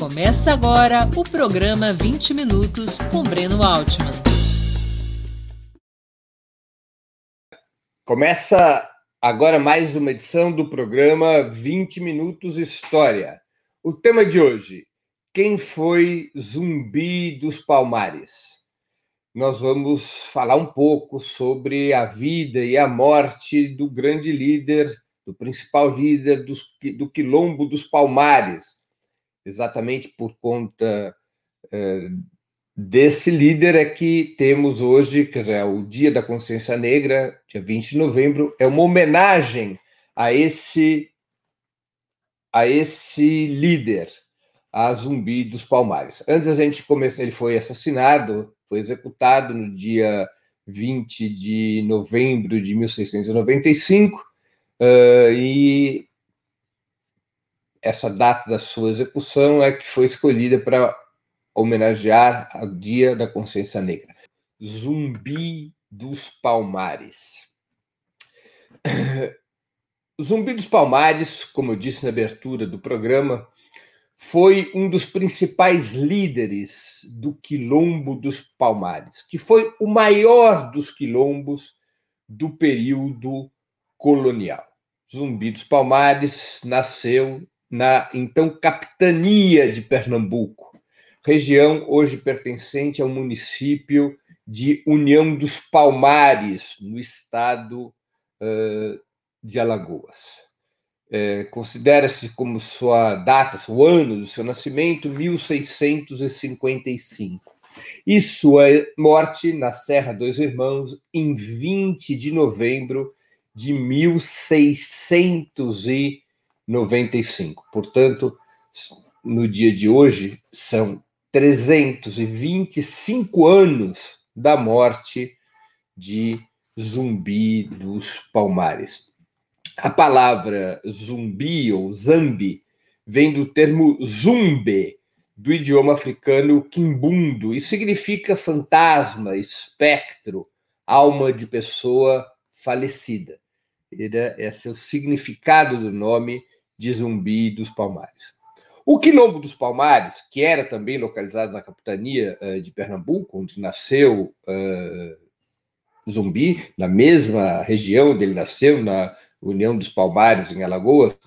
Começa agora o programa 20 Minutos com Breno Altman. Começa agora mais uma edição do programa 20 Minutos História. O tema de hoje: quem foi Zumbi dos Palmares? Nós vamos falar um pouco sobre a vida e a morte do grande líder, do principal líder do Quilombo dos Palmares, exatamente por conta é, desse líder é que temos hoje, quer dizer, o Dia da Consciência Negra, dia 20 de novembro, é uma homenagem a esse a esse líder, a Zumbi dos Palmares. Antes a gente começar, ele foi assassinado, foi executado no dia 20 de novembro de 1695, uh, e essa data da sua execução é que foi escolhida para homenagear o Dia da Consciência Negra. Zumbi dos Palmares. Zumbi dos Palmares, como eu disse na abertura do programa, foi um dos principais líderes do Quilombo dos Palmares, que foi o maior dos quilombos do período colonial. Zumbi dos Palmares nasceu na então capitania de Pernambuco, região hoje pertencente ao município de União dos Palmares, no estado uh, de Alagoas. É, Considera-se como sua data, o ano do seu nascimento, 1655. E sua morte na Serra dos Irmãos em 20 de novembro de 1655. 95. Portanto, no dia de hoje, são 325 anos da morte de Zumbi dos Palmares. A palavra zumbi ou zambi vem do termo zumbe, do idioma africano quimbundo, e significa fantasma, espectro, alma de pessoa falecida. Esse é o significado do nome de Zumbi dos Palmares. O Quilombo dos Palmares, que era também localizado na capitania uh, de Pernambuco, onde nasceu uh, Zumbi, na mesma região onde ele nasceu, na União dos Palmares, em Alagoas,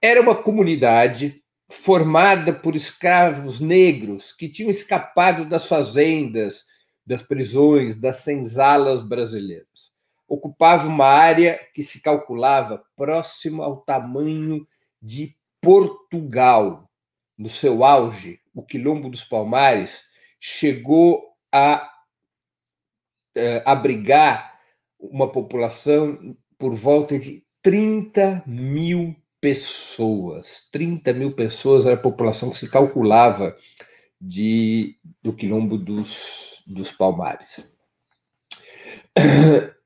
era uma comunidade formada por escravos negros que tinham escapado das fazendas, das prisões, das senzalas brasileiras. Ocupava uma área que se calculava próxima ao tamanho de Portugal, no seu auge, o Quilombo dos Palmares, chegou a eh, abrigar uma população por volta de 30 mil pessoas. 30 mil pessoas era a população que se calculava de, do Quilombo dos, dos Palmares.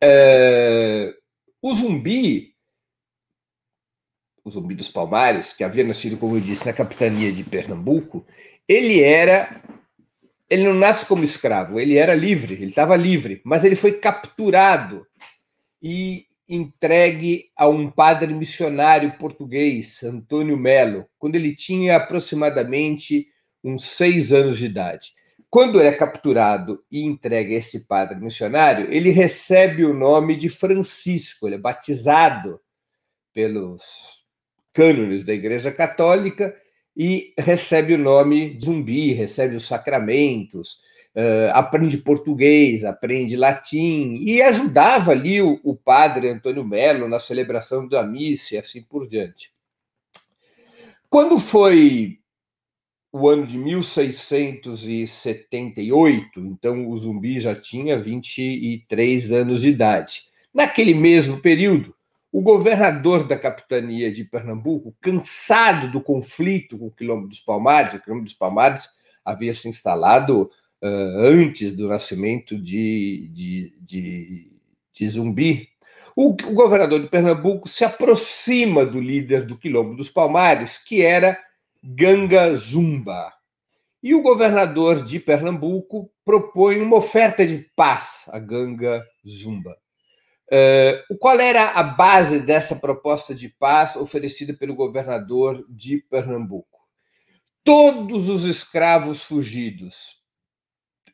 É, o zumbi o Zumbi dos Palmares, que havia nascido, como eu disse, na capitania de Pernambuco, ele era. Ele não nasce como escravo, ele era livre, ele estava livre, mas ele foi capturado e entregue a um padre missionário português, Antônio Melo, quando ele tinha aproximadamente uns seis anos de idade. Quando é capturado e entregue a esse padre missionário, ele recebe o nome de Francisco, ele é batizado pelos cânones da Igreja Católica e recebe o nome zumbi, recebe os sacramentos, uh, aprende português, aprende latim e ajudava ali o, o padre Antônio Melo na celebração da missa e assim por diante. Quando foi o ano de 1678, então o zumbi já tinha 23 anos de idade. Naquele mesmo período, o governador da capitania de Pernambuco, cansado do conflito com o Quilombo dos Palmares, o Quilombo dos Palmares havia se instalado uh, antes do nascimento de, de, de, de Zumbi. O, o, governador de Pernambuco se aproxima do líder do Quilombo dos Palmares, que era Ganga Zumba. E o governador de Pernambuco propõe uma oferta de paz a Ganga Zumba. Uh, qual era a base dessa proposta de paz oferecida pelo governador de Pernambuco? todos os escravos fugidos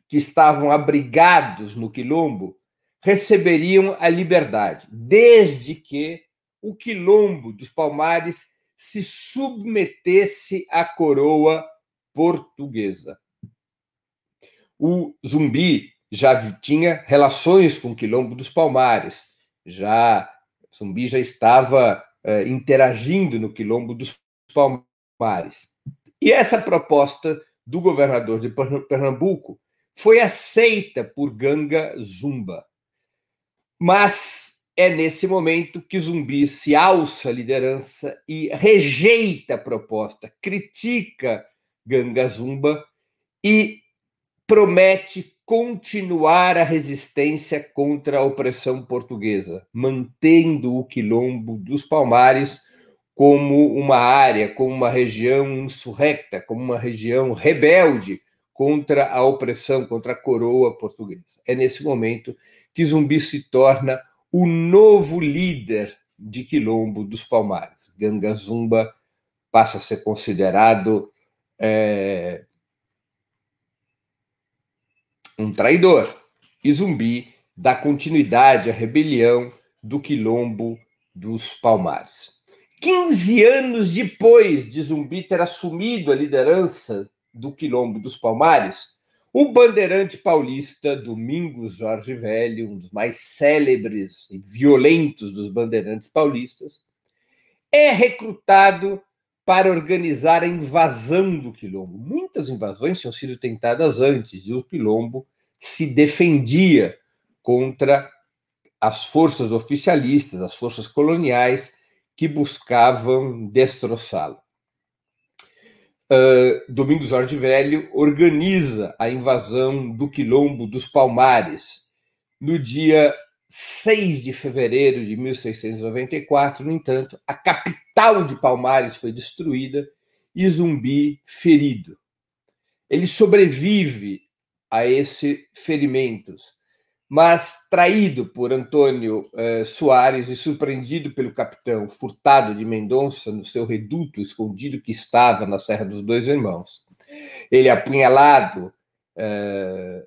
que estavam abrigados no quilombo receberiam a liberdade, desde que o quilombo dos Palmares se submetesse à coroa portuguesa. O Zumbi já tinha relações com o quilombo dos Palmares, já Zumbi já estava uh, interagindo no quilombo dos Palmares. E essa proposta do governador de Pernambuco foi aceita por Ganga Zumba. Mas é nesse momento que Zumbi se alça a liderança e rejeita a proposta, critica Ganga Zumba e promete continuar a resistência contra a opressão portuguesa, mantendo o quilombo dos Palmares como uma área, como uma região insurrecta, como uma região rebelde contra a opressão, contra a coroa portuguesa. É nesse momento que Zumbi se torna o novo líder de quilombo dos Palmares. Ganga Zumba passa a ser considerado é, um traidor. E Zumbi dá continuidade à rebelião do Quilombo dos Palmares. 15 anos depois de Zumbi ter assumido a liderança do Quilombo dos Palmares, o bandeirante paulista Domingos Jorge Velho, um dos mais célebres e violentos dos bandeirantes paulistas, é recrutado para organizar a invasão do Quilombo. Muitas invasões tinham sido tentadas antes e o Quilombo se defendia contra as forças oficialistas, as forças coloniais que buscavam destroçá-lo. Uh, Domingos Jorge Velho organiza a invasão do Quilombo dos Palmares no dia 6 de fevereiro de 1694. No entanto, a capital de Palmares foi destruída e Zumbi ferido. Ele sobrevive a esses ferimentos, mas traído por Antônio eh, Soares e surpreendido pelo capitão Furtado de Mendonça no seu reduto escondido que estava na Serra dos Dois Irmãos. Ele apunhalado eh,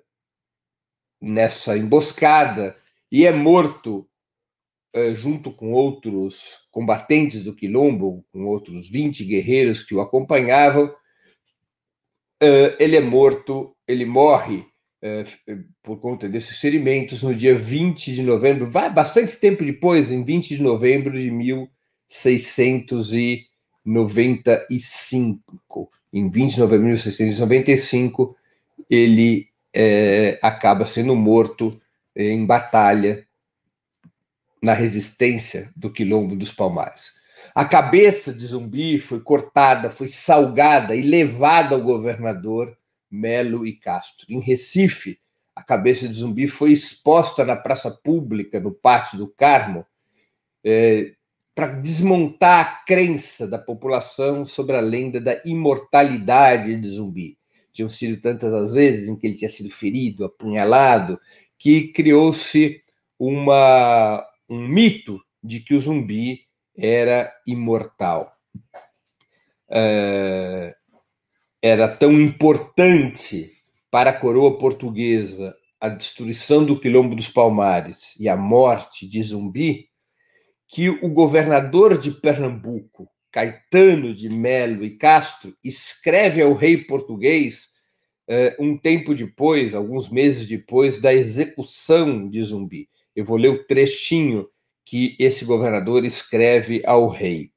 nessa emboscada e é morto uh, junto com outros combatentes do Quilombo, com outros 20 guerreiros que o acompanhavam. Uh, ele é morto, ele morre uh, por conta desses ferimentos no dia 20 de novembro, vai bastante tempo depois, em 20 de novembro de 1695. Em 20 de novembro de 1695, ele acaba sendo morto em batalha na resistência do quilombo dos Palmares. A cabeça de Zumbi foi cortada, foi salgada e levada ao governador Melo e Castro. Em Recife, a cabeça de Zumbi foi exposta na praça pública, no Pátio do Carmo, é, para desmontar a crença da população sobre a lenda da imortalidade de Zumbi. Tinham sido tantas as vezes em que ele tinha sido ferido, apunhalado, que criou-se uma, um mito de que o zumbi era imortal. É, era tão importante para a coroa portuguesa a destruição do Quilombo dos Palmares e a morte de Zumbi, que o governador de Pernambuco, Caetano de Melo e Castro, escreve ao rei português um tempo depois, alguns meses depois da execução de Zumbi. Eu vou ler o trechinho que esse governador escreve ao rei.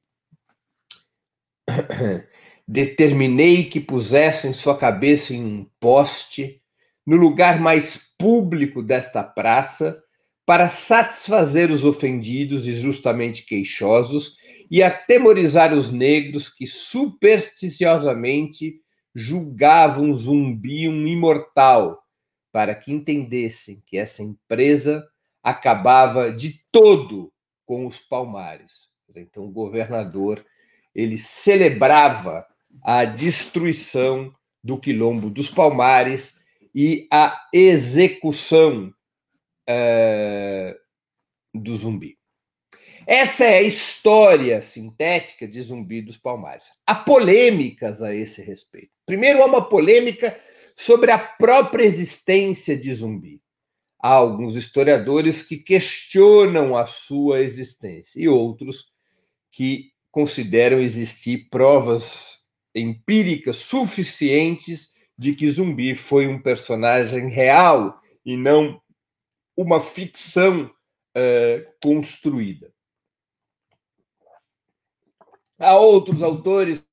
Determinei que pusessem sua cabeça em um poste no lugar mais público desta praça para satisfazer os ofendidos e justamente queixosos e atemorizar os negros que supersticiosamente julgavam Zumbi um imortal, para que entendessem que essa empresa acabava de todo com os palmares. Então, o governador ele celebrava a destruição do quilombo dos palmares e a execução uh, do zumbi. Essa é a história sintética de Zumbi dos Palmares. Há polêmicas a esse respeito. Primeiro, há uma polêmica sobre a própria existência de Zumbi. Há alguns historiadores que questionam a sua existência e outros que consideram existir provas empíricas suficientes de que Zumbi foi um personagem real e não uma ficção uh, construída. Há outros autores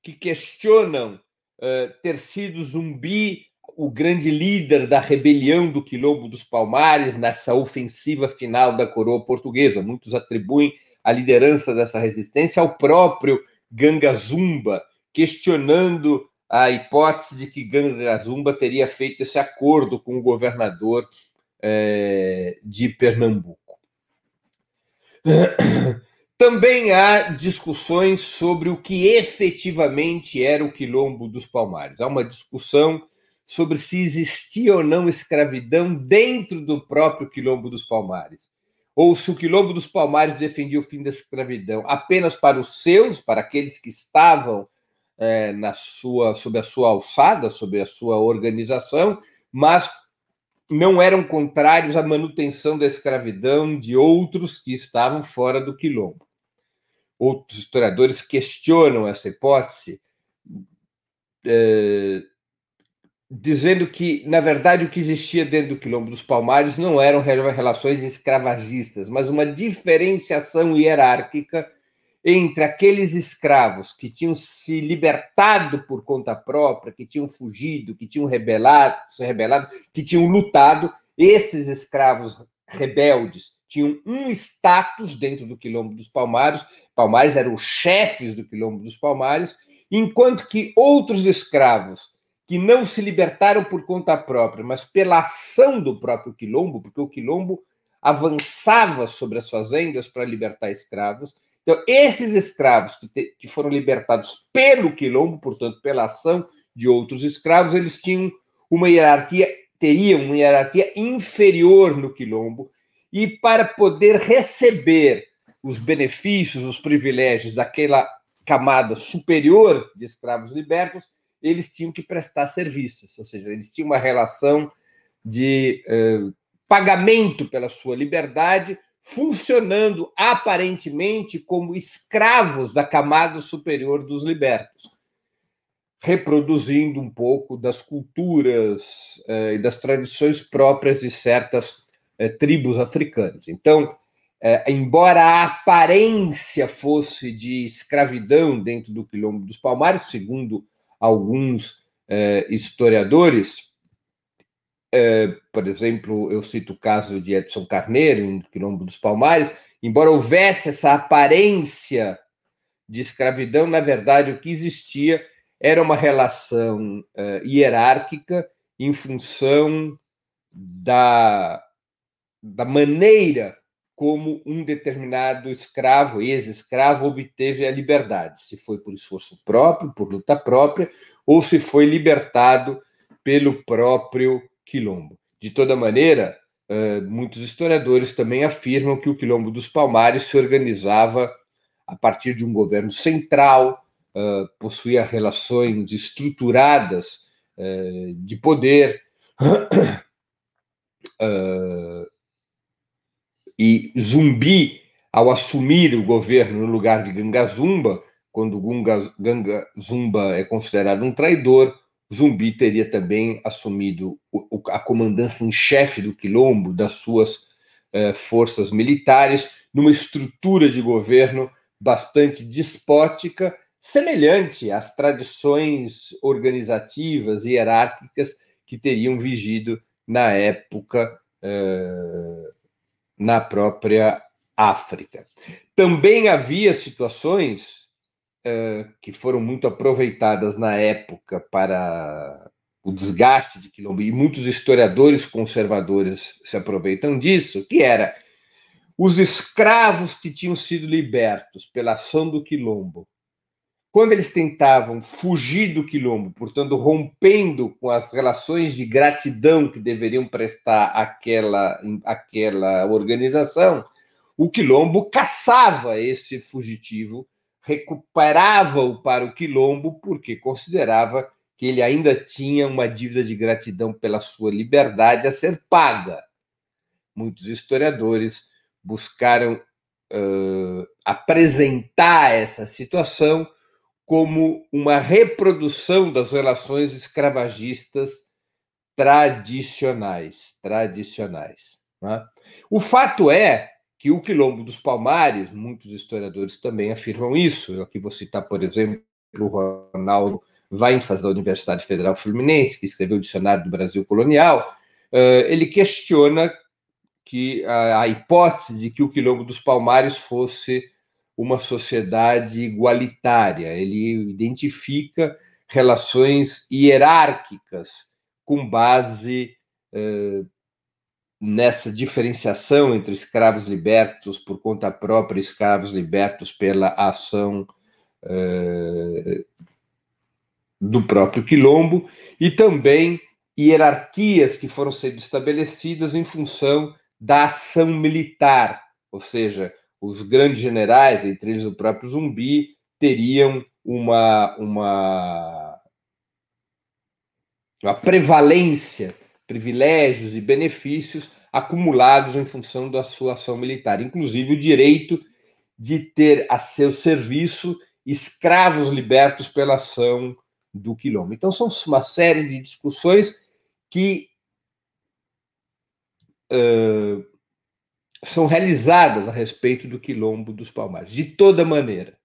que questionam uh, ter sido Zumbi o grande líder da rebelião do Quilombo dos Palmares nessa ofensiva final da coroa portuguesa. Muitos atribuem a liderança dessa resistência ao próprio Ganga Zumba, questionando a hipótese de que Ganga Zumba teria feito esse acordo com o governador eh, de Pernambuco. Também há discussões sobre o que efetivamente era o Quilombo dos Palmares. Há uma discussão sobre se existia ou não escravidão dentro do próprio Quilombo dos Palmares. Ou se o Quilombo dos Palmares defendia o fim da escravidão apenas para os seus, para aqueles que estavam é, na sua, sob a sua alçada, sob a sua organização, mas não eram contrários à manutenção da escravidão de outros que estavam fora do Quilombo. Outros historiadores questionam essa hipótese, é, dizendo que, na verdade, o que existia dentro do Quilombo dos Palmares não eram relações escravagistas, mas uma diferenciação hierárquica entre aqueles escravos que tinham se libertado por conta própria, que tinham fugido, que tinham rebelado, se rebelado, que tinham lutado, esses escravos rebeldes tinham um status dentro do Quilombo dos Palmares, Palmares eram os chefes do Quilombo dos Palmares, enquanto que outros escravos que não se libertaram por conta própria, mas pela ação do próprio Quilombo, porque o Quilombo avançava sobre as fazendas para libertar escravos. Então, esses escravos que, te, que foram libertados pelo Quilombo, portanto, pela ação de outros escravos, eles tinham uma hierarquia, teriam uma hierarquia inferior no Quilombo, e para poder receber os benefícios, os privilégios daquela camada superior de escravos libertos, eles tinham que prestar serviços, ou seja, eles tinham uma relação de uh, pagamento pela sua liberdade, funcionando aparentemente como escravos da camada superior dos libertos, reproduzindo um pouco das culturas uh, e das tradições próprias de certas uh, tribos africanas. Então, é, embora a aparência fosse de escravidão dentro do Quilombo dos Palmares, segundo alguns é, historiadores, é, por exemplo, eu cito o caso de Edson Carneiro, em Quilombo dos Palmares, embora houvesse essa aparência de escravidão, na verdade, o que existia era uma relação é, hierárquica em função da, da maneira como um determinado escravo, ex-escravo, obteve a liberdade, se foi por esforço próprio, por luta própria, ou se foi libertado pelo próprio quilombo. De toda maneira, muitos historiadores também afirmam que o quilombo dos Palmares se organizava a partir de um governo central, possuía relações estruturadas de poder. E Zumbi, ao assumir o governo no lugar de Ganga Zumba, quando Gunga, Ganga Zumba é considerado um traidor, Zumbi teria também assumido a comandância em chefe do quilombo, das suas eh, forças militares, numa estrutura de governo bastante despótica, semelhante às tradições organizativas e hierárquicas que teriam vigido na época eh, na própria África. Também havia situações que foram muito aproveitadas na época para o desgaste de quilombo, e muitos historiadores conservadores se aproveitam disso, que era os escravos que tinham sido libertos pela ação do quilombo. Quando eles tentavam fugir do quilombo, portanto, rompendo com as relações de gratidão que deveriam prestar àquela, àquela organização, o quilombo caçava esse fugitivo, recuperava-o para o quilombo, porque considerava que ele ainda tinha uma dívida de gratidão pela sua liberdade a ser paga. Muitos historiadores buscaram uh, apresentar essa situação como uma reprodução das relações escravagistas tradicionais, tradicionais. Né? O fato é que o Quilombo dos Palmares, muitos historiadores também afirmam isso. Eu aqui vou citar, por exemplo, o Ronaldo Weinfaz, da Universidade Federal Fluminense, que escreveu o Dicionário do Brasil Colonial. Ele questiona que a, hipótese de que o Quilombo dos Palmares fosse uma sociedade igualitária. Ele identifica relações hierárquicas com base eh, nessa diferenciação entre escravos libertos por conta própria e escravos libertos pela ação eh, do próprio quilombo, e também hierarquias que foram sendo estabelecidas em função da ação militar, ou seja, os grandes generais, entre eles o próprio Zumbi, teriam uma, uma, uma prevalência, privilégios e benefícios acumulados em função da sua ação militar, inclusive o direito de ter a seu serviço escravos libertos pela ação do quilombo. Então, são uma série de discussões que uh, são realizadas a respeito do quilombo dos Palmares. De toda maneira,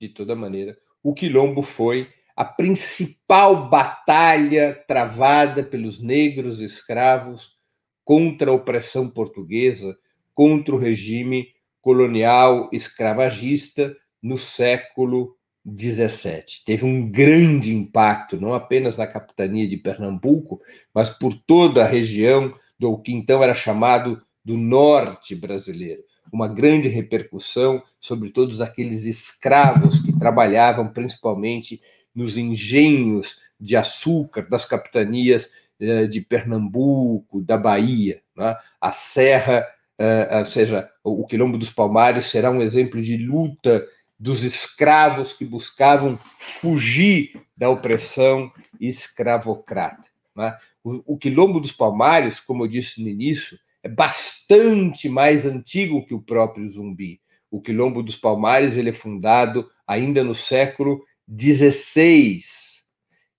de toda maneira, o quilombo foi a principal batalha travada pelos negros escravos contra a opressão portuguesa, contra o regime colonial escravagista no século XVII. Teve um grande impacto, não apenas na capitania de Pernambuco, mas por toda a região do que então era chamado do norte brasileiro, uma grande repercussão sobre todos aqueles escravos que trabalhavam principalmente nos engenhos de açúcar das capitanias eh, de Pernambuco, da Bahia. Né? A Serra, eh, ou seja, o Quilombo dos Palmares será um exemplo de luta dos escravos que buscavam fugir da opressão escravocrata. Né? O, Quilombo dos Palmares, como eu disse no início, é bastante mais antigo que o próprio Zumbi. O Quilombo dos Palmares ele é fundado ainda no século XVI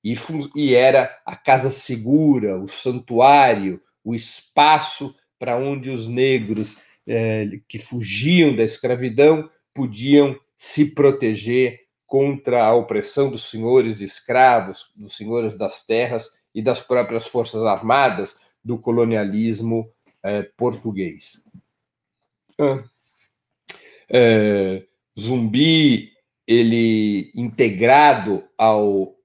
e, e era a casa segura, o santuário, o espaço para onde os negros eh, que fugiam da escravidão podiam se proteger contra a opressão dos senhores escravos, dos senhores das terras e das próprias forças armadas do colonialismo é, português. Ah. É, zumbi, ele integrado ao,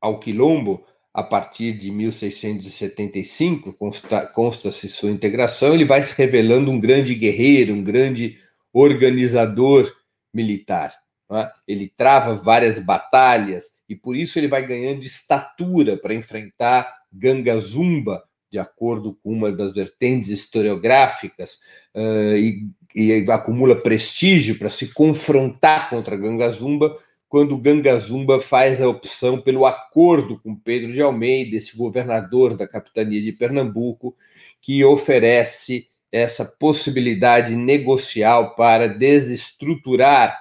ao quilombo a partir de 1675, consta-se consta sua integração, ele vai se revelando um grande guerreiro, um grande organizador militar. É? Ele trava várias batalhas e por isso ele vai ganhando estatura para enfrentar Ganga Zumba, de acordo com uma das vertentes historiográficas, uh, e, e, acumula prestígio para se confrontar contra Gangazumba, quando Gangazumba faz a opção pelo acordo com Pedro de Almeida, esse governador da capitania de Pernambuco, que oferece essa possibilidade negocial para desestruturar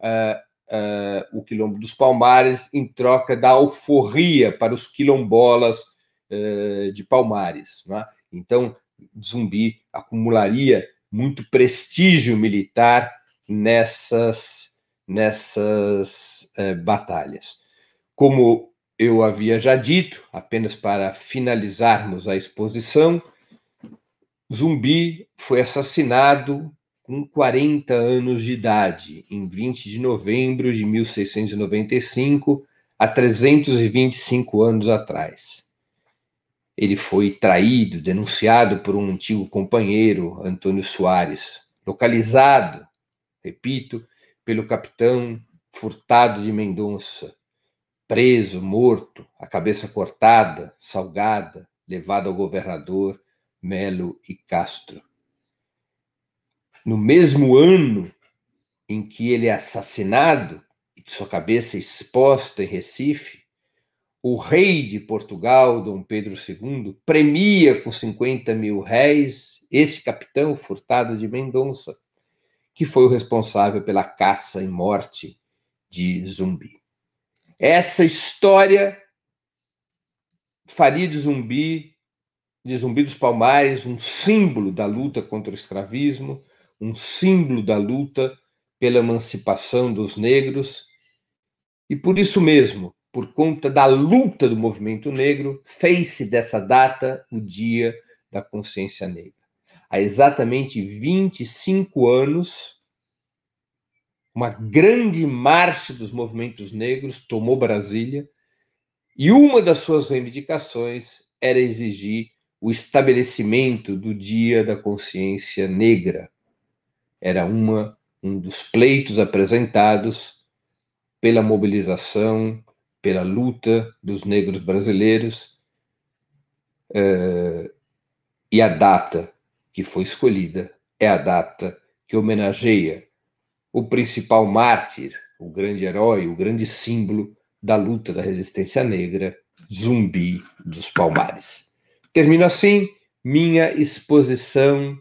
uh, uh, o Quilombo dos Palmares em troca da alforria para os quilombolas eh, de Palmares. Né? Então, Zumbi acumularia muito prestígio militar nessas, nessas eh, batalhas. Como eu havia já dito, apenas para finalizarmos a exposição, Zumbi foi assassinado com 40 anos de idade, em 20 de novembro de 1695, há 325 anos atrás. Ele foi traído, denunciado por um antigo companheiro, Antônio Soares, localizado, repito, pelo capitão Furtado de Mendonça, preso, morto, a cabeça cortada, salgada, levado ao governador Melo e Castro. no mesmo ano em que ele é assassinado e sua cabeça exposta em Recife, o rei de Portugal, Dom Pedro II, premia com 50 mil réis esse capitão Furtado de Mendonça, que foi o responsável pela caça e morte de Zumbi. Essa história faria de Zumbi, de Zumbi dos Palmares, um símbolo da luta contra o escravismo, um símbolo da luta pela emancipação dos negros. E por isso mesmo, por conta da luta do movimento negro, fez-se dessa data o Dia da Consciência Negra. Há exatamente 25 anos, uma grande marcha dos movimentos negros tomou Brasília e uma das suas reivindicações era exigir o estabelecimento do Dia da Consciência Negra. Era uma, um dos pleitos apresentados pela mobilização, pela luta dos negros brasileiros. Uh, e a data que foi escolhida é a data que homenageia o principal mártir, o grande herói, o grande símbolo da luta da resistência negra, Zumbi dos Palmares. Termino assim minha exposição,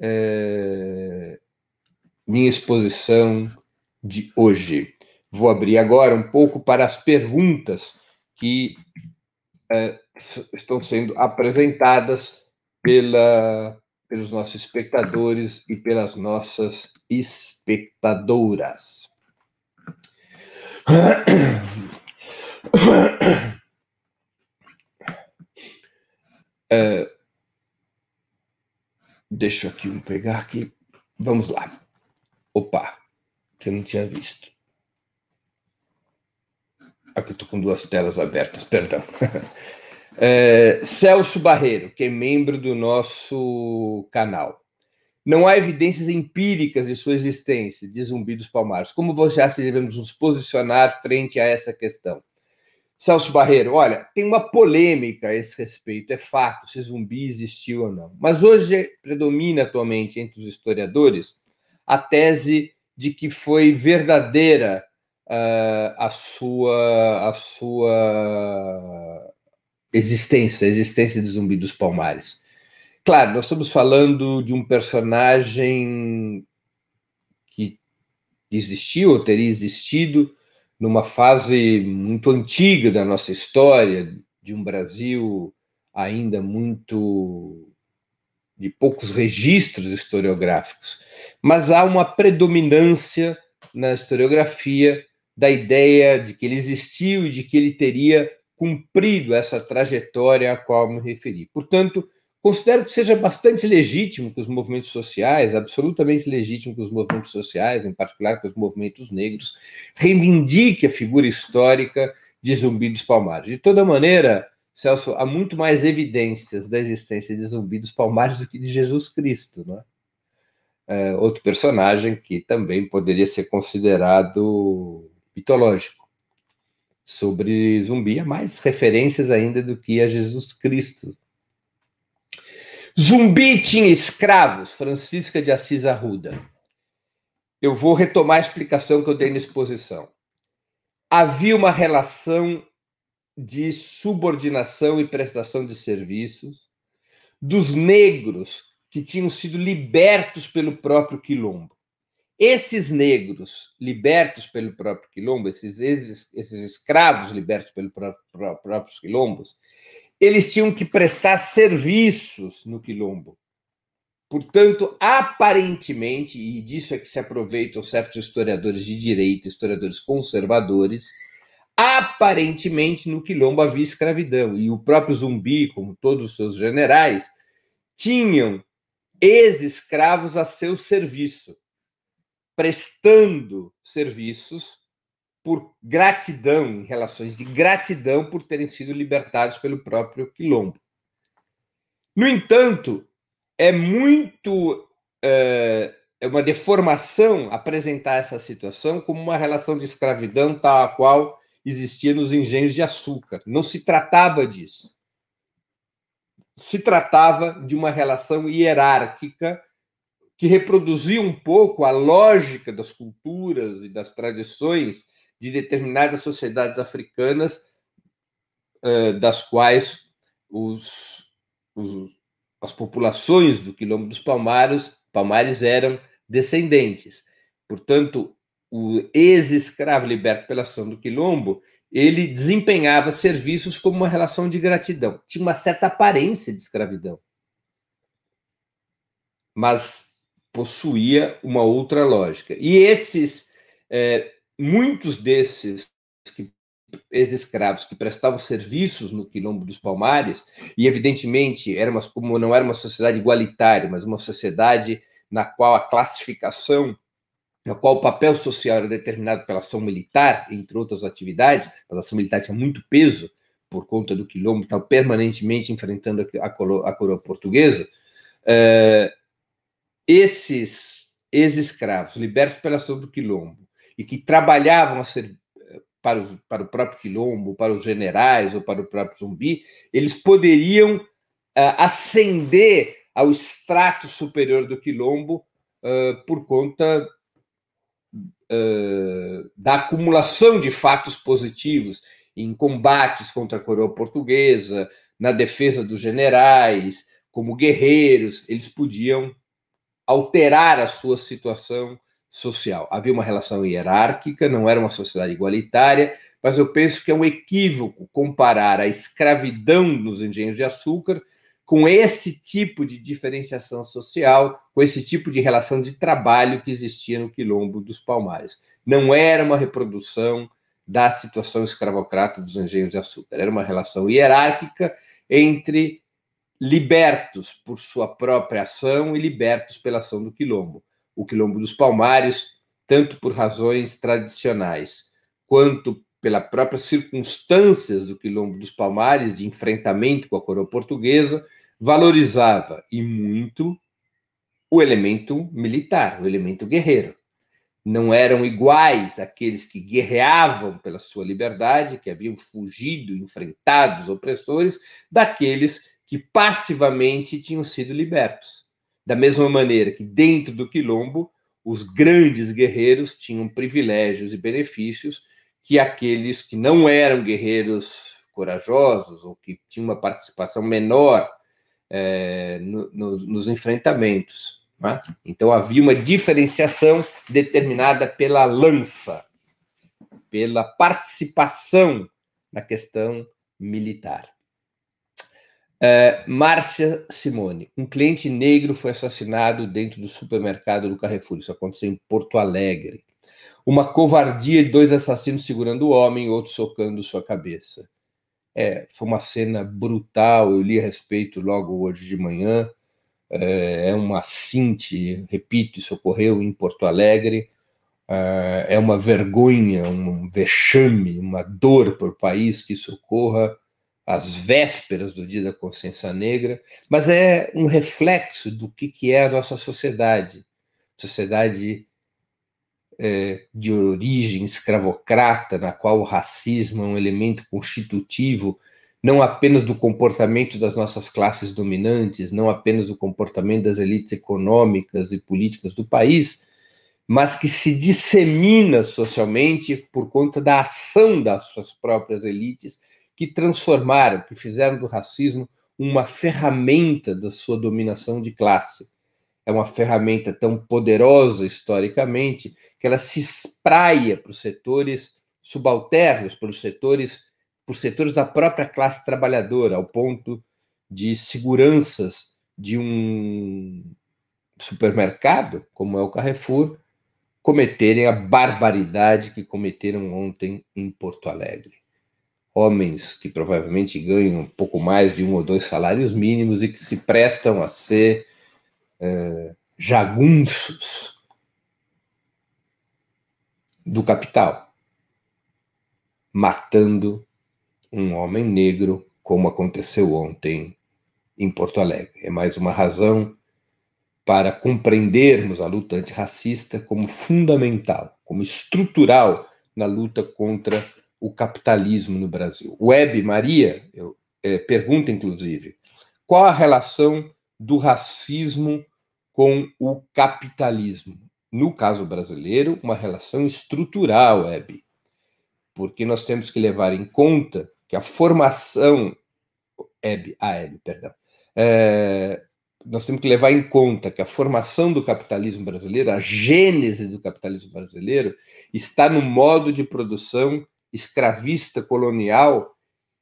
é, minha exposição de hoje. Vou abrir agora um pouco para as perguntas que é, estão sendo apresentadas pela, pelos nossos espectadores e pelas nossas espectadoras. É, deixa aqui um pegar aqui. Vamos lá. Opa, que eu não tinha visto. Aqui estou com duas telas abertas, perdão. É, Celso Barreiro, que é membro do nosso canal. Não há evidências empíricas de sua existência, de Zumbi dos Palmares. Como você acha que devemos nos posicionar frente a essa questão? Celso Barreiro, olha, tem uma polêmica a esse respeito, é fato, se zumbi existiu ou não. Mas hoje predomina atualmente entre os historiadores a tese de que foi verdadeira uh, a, sua, a sua existência, a existência de Zumbi dos Palmares. Claro, nós estamos falando de um personagem que existiu ou teria existido numa fase muito antiga da nossa história, de um Brasil ainda muito de poucos registros historiográficos, mas há uma predominância na historiografia da ideia de que ele existiu e de que ele teria cumprido essa trajetória a qual me referi. Portanto, Considero que seja bastante legítimo que os movimentos sociais, absolutamente legítimo que os movimentos sociais, em particular que os movimentos negros, reivindiquem a figura histórica de Zumbi dos Palmares. De toda maneira, Celso, há muito mais evidências da existência de Zumbi dos Palmares do que de Jesus Cristo, não é? é outro personagem que também poderia ser considerado mitológico. Sobre Zumbi, há mais referências ainda do que a Jesus Cristo Zumbi tinha escravos, Francisca de Assis Arruda. Eu vou retomar a explicação que eu dei na exposição. Havia uma relação de subordinação e prestação de serviços dos negros que tinham sido libertos pelo próprio quilombo. Esses negros libertos pelo próprio quilombo, esses, esses, esses escravos libertos pelo próprio, próprios quilombos, eles tinham que prestar serviços no quilombo. Portanto, aparentemente, e disso é que se aproveitam certos historiadores de direita, historiadores conservadores, aparentemente no quilombo havia escravidão. E o próprio Zumbi, como todos os seus generais, tinham ex-escravos a seu serviço, prestando serviços por gratidão, em relações de gratidão por terem sido libertados pelo próprio Quilombo. No entanto, é muito. É, é uma deformação apresentar essa situação como uma relação de escravidão tal a qual existia nos engenhos de açúcar. Não se tratava disso. Se tratava de uma relação hierárquica que reproduzia um pouco a lógica das culturas e das tradições de determinadas sociedades africanas, das quais os, os, as populações do Quilombo dos Palmares, Palmares eram descendentes. Portanto, o ex-escravo liberto pela ação do Quilombo, ele desempenhava serviços como uma relação de gratidão. Tinha uma certa aparência de escravidão. Mas possuía uma outra lógica. E esses, é, muitos desses ex-escravos que prestavam serviços no Quilombo dos Palmares, e evidentemente era uma, como não era uma sociedade igualitária, mas uma sociedade na qual a classificação, na qual o papel social era determinado pela ação militar, entre outras atividades, mas a ação militar tinha muito peso por conta do Quilombo, estava permanentemente enfrentando a, coroa, a coroa portuguesa, uh, esses ex-escravos libertos pela ação do Quilombo e que trabalhavam a ser, para, os, para o próprio Quilombo, para os generais ou para o próprio zumbi, eles poderiam uh, ascender ao extrato superior do Quilombo uh, por conta uh, da acumulação de fatos positivos em combates contra a coroa portuguesa, na defesa dos generais, como guerreiros, eles podiam alterar a sua situação social. Havia uma relação hierárquica, não era uma sociedade igualitária, mas eu penso que é um equívoco comparar a escravidão nos engenhos de açúcar com esse tipo de diferenciação social, com esse tipo de relação de trabalho que existia no quilombo dos Palmares. Não era uma reprodução da situação escravocrata dos engenhos de açúcar, era uma relação hierárquica entre libertos por sua própria ação e libertos pela ação do quilombo. O quilombo dos Palmares, tanto por razões tradicionais, quanto pelas próprias circunstâncias do quilombo dos Palmares, de enfrentamento com a coroa portuguesa, valorizava e muito o elemento militar, o elemento guerreiro. Não eram iguais aqueles que guerreavam pela sua liberdade, que haviam fugido, enfrentado os opressores, daqueles que passivamente tinham sido libertos. Da mesma maneira que dentro do quilombo, os grandes guerreiros tinham privilégios e benefícios que aqueles que não eram guerreiros corajosos ou que tinham uma participação menor é, no, no, nos enfrentamentos. Né? Então havia uma diferenciação determinada pela lança, pela participação na questão militar. Uh, Márcia Simone, um cliente negro foi assassinado dentro do supermercado do Carrefour. Isso aconteceu em Porto Alegre. Uma covardia de dois assassinos segurando o homem e outro socando sua cabeça. É, foi uma cena brutal. Eu li a respeito logo hoje de manhã. É, é uma cinte, repito, isso ocorreu em Porto Alegre. É, é uma vergonha, um vexame, uma dor para o país que isso ocorra às vésperas do Dia da Consciência Negra, mas é um reflexo do que, que é a nossa sociedade. Sociedade é, de origem escravocrata, na qual o racismo é um elemento constitutivo não apenas do comportamento das nossas classes dominantes, não apenas do comportamento das elites econômicas e políticas do país, mas que se dissemina socialmente por conta da ação das suas próprias elites que transformaram, que fizeram do racismo uma ferramenta da sua dominação de classe. É uma ferramenta tão poderosa historicamente que ela se espraia para os setores subalternos, para os setores, para os setores da própria classe trabalhadora, ao ponto de seguranças de um supermercado, como é o Carrefour, cometerem a barbaridade que cometeram ontem em Porto Alegre homens que provavelmente ganham um pouco mais de um ou dois salários mínimos e que se prestam a ser é, jagunços do capital, matando um homem negro, como aconteceu ontem em Porto Alegre. É mais uma razão para compreendermos a luta antirracista como fundamental, como estrutural na luta contra o capitalismo no Brasil. Web Maria eu, é, pergunta, inclusive, qual a relação do racismo com o capitalismo. No caso brasileiro, uma relação estrutural, Hebe, porque nós temos que levar em conta que a formação. Hebe, a Hebe, perdão. É, nós temos que levar em conta que a formação do capitalismo brasileiro, a gênese do capitalismo brasileiro, está no modo de produção escravista colonial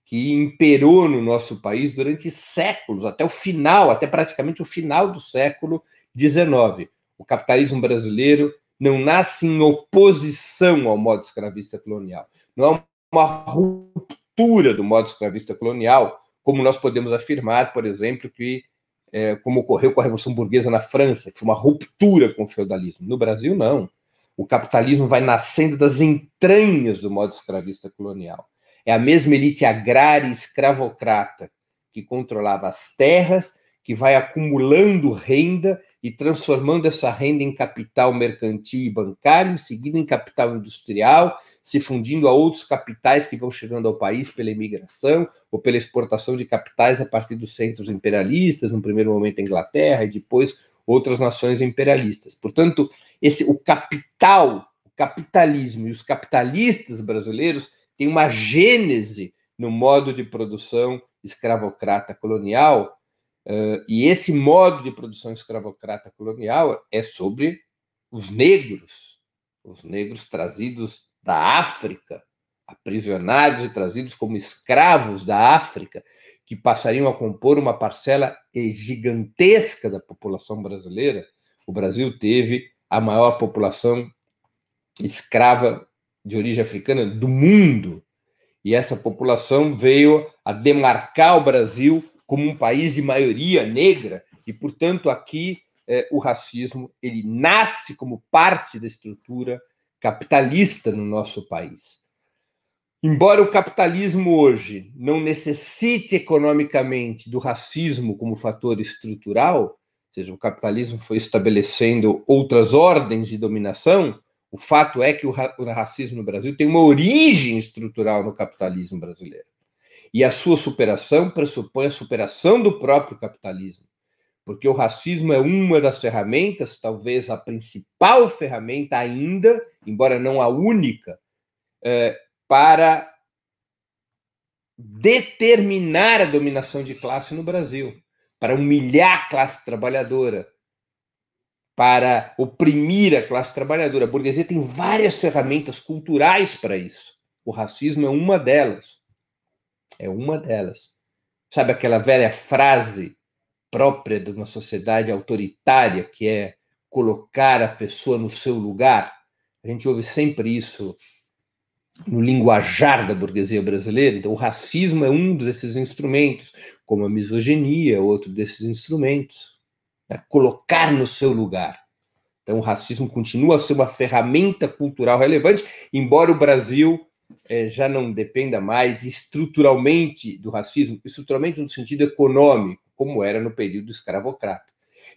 que imperou no nosso país durante séculos, até o final, até praticamente o final do século XIX. O capitalismo brasileiro não nasce em oposição ao modo escravista colonial. Não é uma ruptura do modo escravista colonial, como nós podemos afirmar, por exemplo, que é, como ocorreu com a Revolução Burguesa na França, que foi uma ruptura com o feudalismo. No Brasil, não. O capitalismo vai nascendo das entranhas do modo escravista colonial. É a mesma elite agrária e escravocrata que controlava as terras, que vai acumulando renda e transformando essa renda em capital mercantil e bancário, em seguida em capital industrial, se fundindo a outros capitais que vão chegando ao país pela imigração ou pela exportação de capitais a partir dos centros imperialistas, no primeiro momento a Inglaterra e depois outras nações imperialistas. Portanto, esse o capital, o capitalismo e os capitalistas brasileiros têm uma gênese no modo de produção escravocrata colonial Uh, e esse modo de produção escravocrata colonial é sobre os negros, os negros trazidos da África, aprisionados e trazidos como escravos da África, que passariam a compor uma parcela gigantesca da população brasileira. O Brasil teve a maior população escrava de origem africana do mundo. E essa população veio a demarcar o Brasil como um país de maioria negra e, portanto, aqui é, o racismo ele nasce como parte da estrutura capitalista no nosso país. Embora o capitalismo hoje não necessite economicamente do racismo como fator estrutural, ou seja, o capitalismo foi estabelecendo outras ordens de dominação, o fato é que o, racismo no Brasil tem uma origem estrutural no capitalismo brasileiro. E a sua superação pressupõe a superação do próprio capitalismo, porque o racismo é uma das ferramentas, talvez a principal ferramenta ainda, embora não a única, é, para determinar a dominação de classe no Brasil, para humilhar a classe trabalhadora, para oprimir a classe trabalhadora. A burguesia tem várias ferramentas culturais para isso. O racismo é uma delas é uma delas. Sabe aquela velha frase própria de uma sociedade autoritária, que é colocar a pessoa no seu lugar? A gente ouve sempre isso no linguajar da burguesia brasileira. Então, o racismo é um desses instrumentos, como a misoginia, outro desses instrumentos. É colocar no seu lugar. Então, o racismo continua a ser uma ferramenta cultural relevante, embora o Brasil é, já não dependa mais estruturalmente do racismo, estruturalmente no sentido econômico, como era no período escravocrata.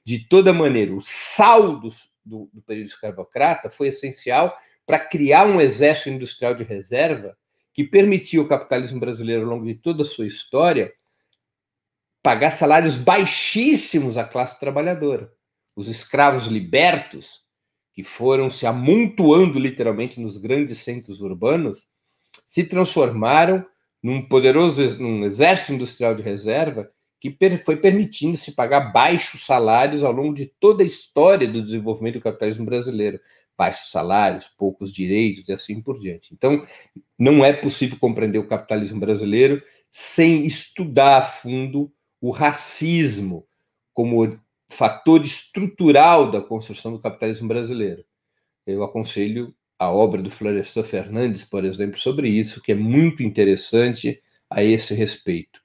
De toda maneira, o saldo do, do período escravocrata foi essencial para criar um exército industrial de reserva que permitiu ao capitalismo brasileiro, ao longo de toda a sua história, pagar salários baixíssimos à classe trabalhadora. Os escravos libertos, que foram se amontoando literalmente nos grandes centros urbanos, se transformaram num poderoso num exército industrial de reserva que foi permitindo se pagar baixos salários ao longo de toda a história do desenvolvimento do capitalismo brasileiro. Baixos salários, poucos direitos e assim por diante. Então, não é possível compreender o capitalismo brasileiro sem estudar a fundo o racismo como fator estrutural da construção do capitalismo brasileiro. Eu aconselho a obra do Florestan Fernandes, por exemplo, sobre isso, que é muito interessante a esse respeito.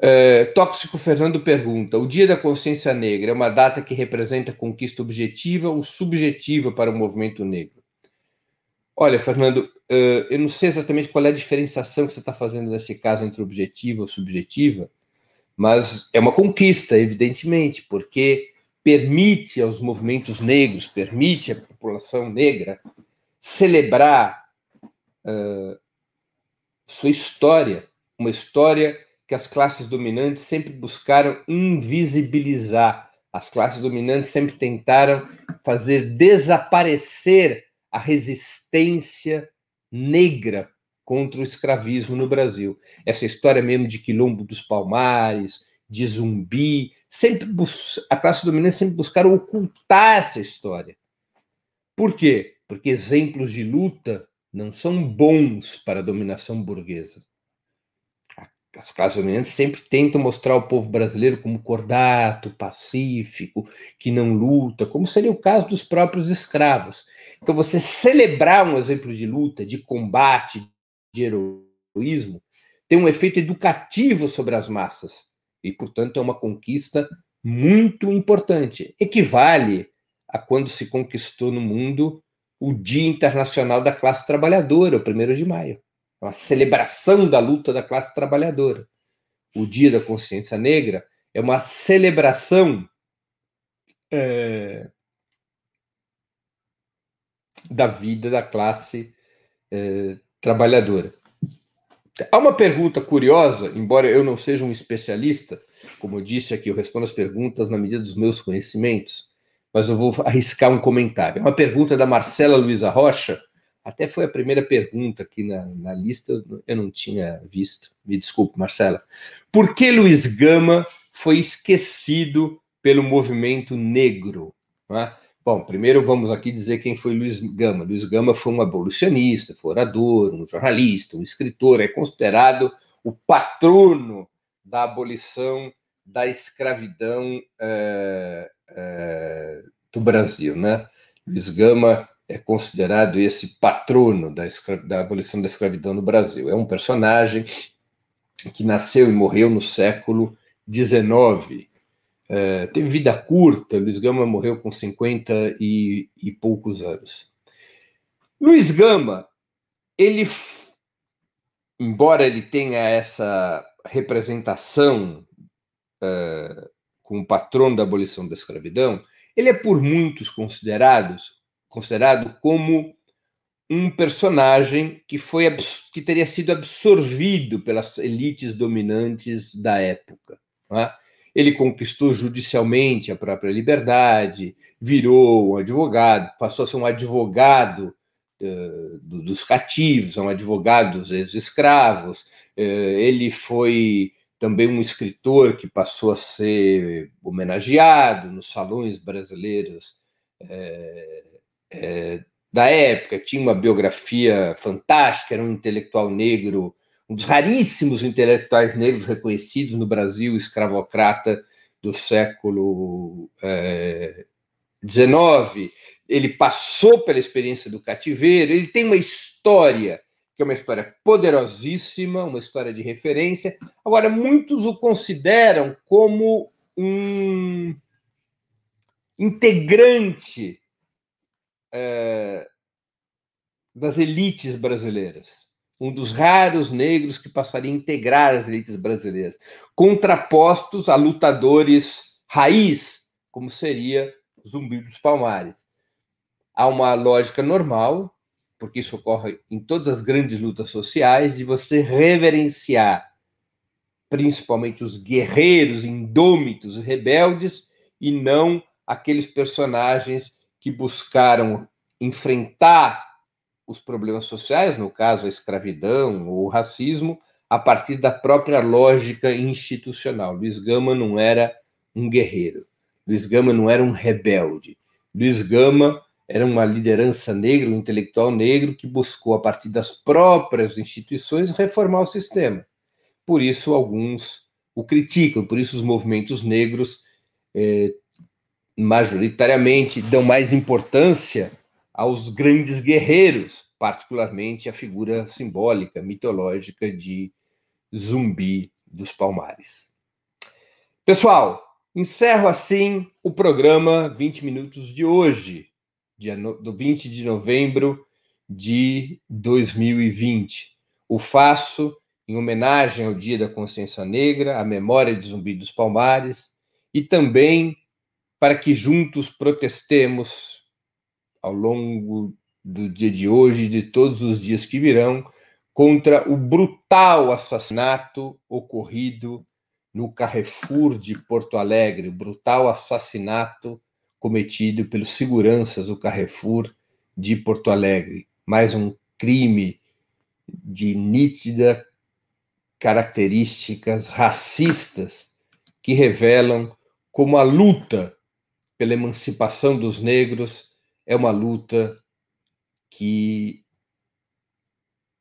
É, Tóxico Fernando pergunta: o Dia da Consciência Negra é uma data que representa conquista objetiva ou subjetiva para o movimento negro? Olha, Fernando, é, eu não sei exatamente qual é a diferenciação que você está fazendo nesse caso entre objetiva ou subjetiva, mas é uma conquista, evidentemente, porque permite aos movimentos negros, permite à população negra celebrar uh, sua história, uma história que as classes dominantes sempre buscaram invisibilizar, As classes dominantes sempre tentaram fazer desaparecer a resistência negra contra o escravismo no Brasil. Essa história mesmo de Quilombo dos Palmares, de zumbi, sempre a classe dominante sempre buscaram ocultar essa história. Por quê? Porque exemplos de luta não são bons para a dominação burguesa. As classes dominantes sempre tentam mostrar o povo brasileiro como cordato, pacífico, que não luta, como seria o caso dos próprios escravos. Então, você celebrar um exemplo de luta, de combate, de heroísmo, tem um efeito educativo sobre as massas. E, portanto, é uma conquista muito importante. Equivale a quando se conquistou no mundo o Dia Internacional da Classe Trabalhadora, o 1 de maio. É uma celebração da luta da classe trabalhadora. O Dia da Consciência Negra é uma celebração é, da vida da classe é, trabalhadora. Há uma pergunta curiosa, embora eu não seja um especialista, como eu disse aqui, eu respondo as perguntas na medida dos meus conhecimentos, mas eu vou arriscar um comentário. É uma pergunta da Marcela Luiza Rocha, até foi a primeira pergunta aqui na, na lista, eu não tinha visto. Me desculpe, Marcela. Por que Luiz Gama foi esquecido pelo movimento negro? É? Bom, primeiro vamos aqui dizer quem foi Luiz Gama. Luiz Gama foi um abolicionista, foi orador, um jornalista, um escritor, é considerado o patrono da abolição da escravidão é, é, do Brasil, né? Luiz Gama é considerado esse patrono da, da abolição da escravidão no Brasil. É um personagem que nasceu e morreu no século XIX. É, teve vida curta, Luiz Gama morreu com 50 e, e poucos anos. Luiz Gama, ele, embora ele tenha essa representação é, como patrono da abolição da escravidão, ele é por muitos considerados considerado como um personagem que foi que teria sido absorvido pelas elites dominantes da época. É? Ele conquistou judicialmente a própria liberdade, virou um advogado, passou a ser um advogado uh, dos cativos, um advogado dos ex-escravos. Uh, ele foi também um escritor que passou a ser homenageado nos salões brasileiros uh, é, da época, tinha uma biografia fantástica, era um intelectual negro, um dos raríssimos intelectuais negros reconhecidos no Brasil, escravocrata do século XIX. É, ele passou pela experiência do cativeiro, ele tem uma história que é uma história poderosíssima, uma história de referência. Agora, muitos o consideram como um integrante é, das elites brasileiras. Um dos raros negros que passaria a integrar as elites brasileiras, contrapostos a lutadores raiz, como seria Zumbi dos Palmares. Há uma lógica normal, porque isso ocorre em todas as grandes lutas sociais, de você reverenciar principalmente os guerreiros indômitos rebeldes e não aqueles personagens que buscaram enfrentar os problemas sociais, no caso a escravidão ou o racismo, a partir da própria lógica institucional. Luiz Gama não era um guerreiro, Luiz Gama não era um rebelde. Luiz Gama era uma liderança negra, um intelectual negro que buscou, a partir das próprias instituições, reformar o sistema. Por isso, alguns o criticam, por isso, os movimentos negros eh, majoritariamente dão mais importância aos grandes guerreiros, particularmente a figura simbólica, mitológica de Zumbi dos Palmares. Pessoal, encerro assim o programa 20 Minutos de hoje, dia do 20 de novembro de 2020. O faço em homenagem ao Dia da Consciência Negra, à memória de Zumbi dos Palmares e também para que juntos protestemos ao longo do dia de hoje e de todos os dias que virão contra o brutal assassinato ocorrido no Carrefour de Porto Alegre, o brutal assassinato cometido pelos seguranças do Carrefour de Porto Alegre. Mais um crime de nítida características racistas que revelam como a luta pela emancipação dos negros é uma luta que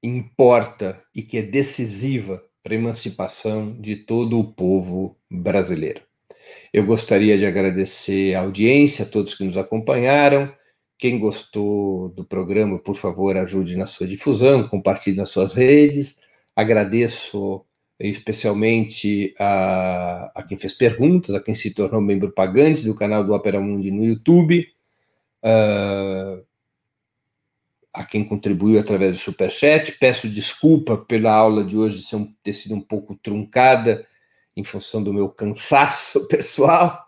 importa e que é decisiva para a emancipação de todo o povo brasileiro. Eu gostaria de agradecer a audiência, a todos que nos acompanharam. Quem gostou do programa, por favor, ajude na sua difusão, compartilhe nas suas redes. Agradeço especialmente a, a quem fez perguntas, a quem se tornou membro pagante do canal do Opera Mundi no YouTube, uh, a quem contribuiu através do Superchat. Peço desculpa pela aula de hoje ter sido um pouco truncada em função do meu cansaço pessoal,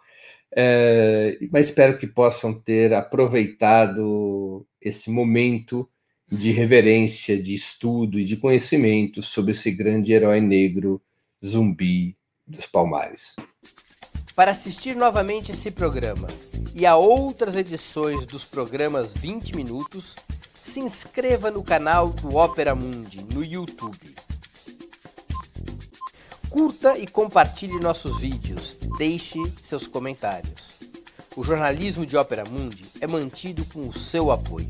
é, mas espero que possam ter aproveitado esse momento de reverência, de estudo e de conhecimento sobre esse grande herói negro, zumbi dos Palmares. Para assistir novamente esse programa e a outras edições dos programas 20 Minutos, se inscreva no canal do Opera Mundi no YouTube. Curta e compartilhe nossos vídeos, deixe seus comentários. O jornalismo de Opera Mundi é mantido com o seu apoio.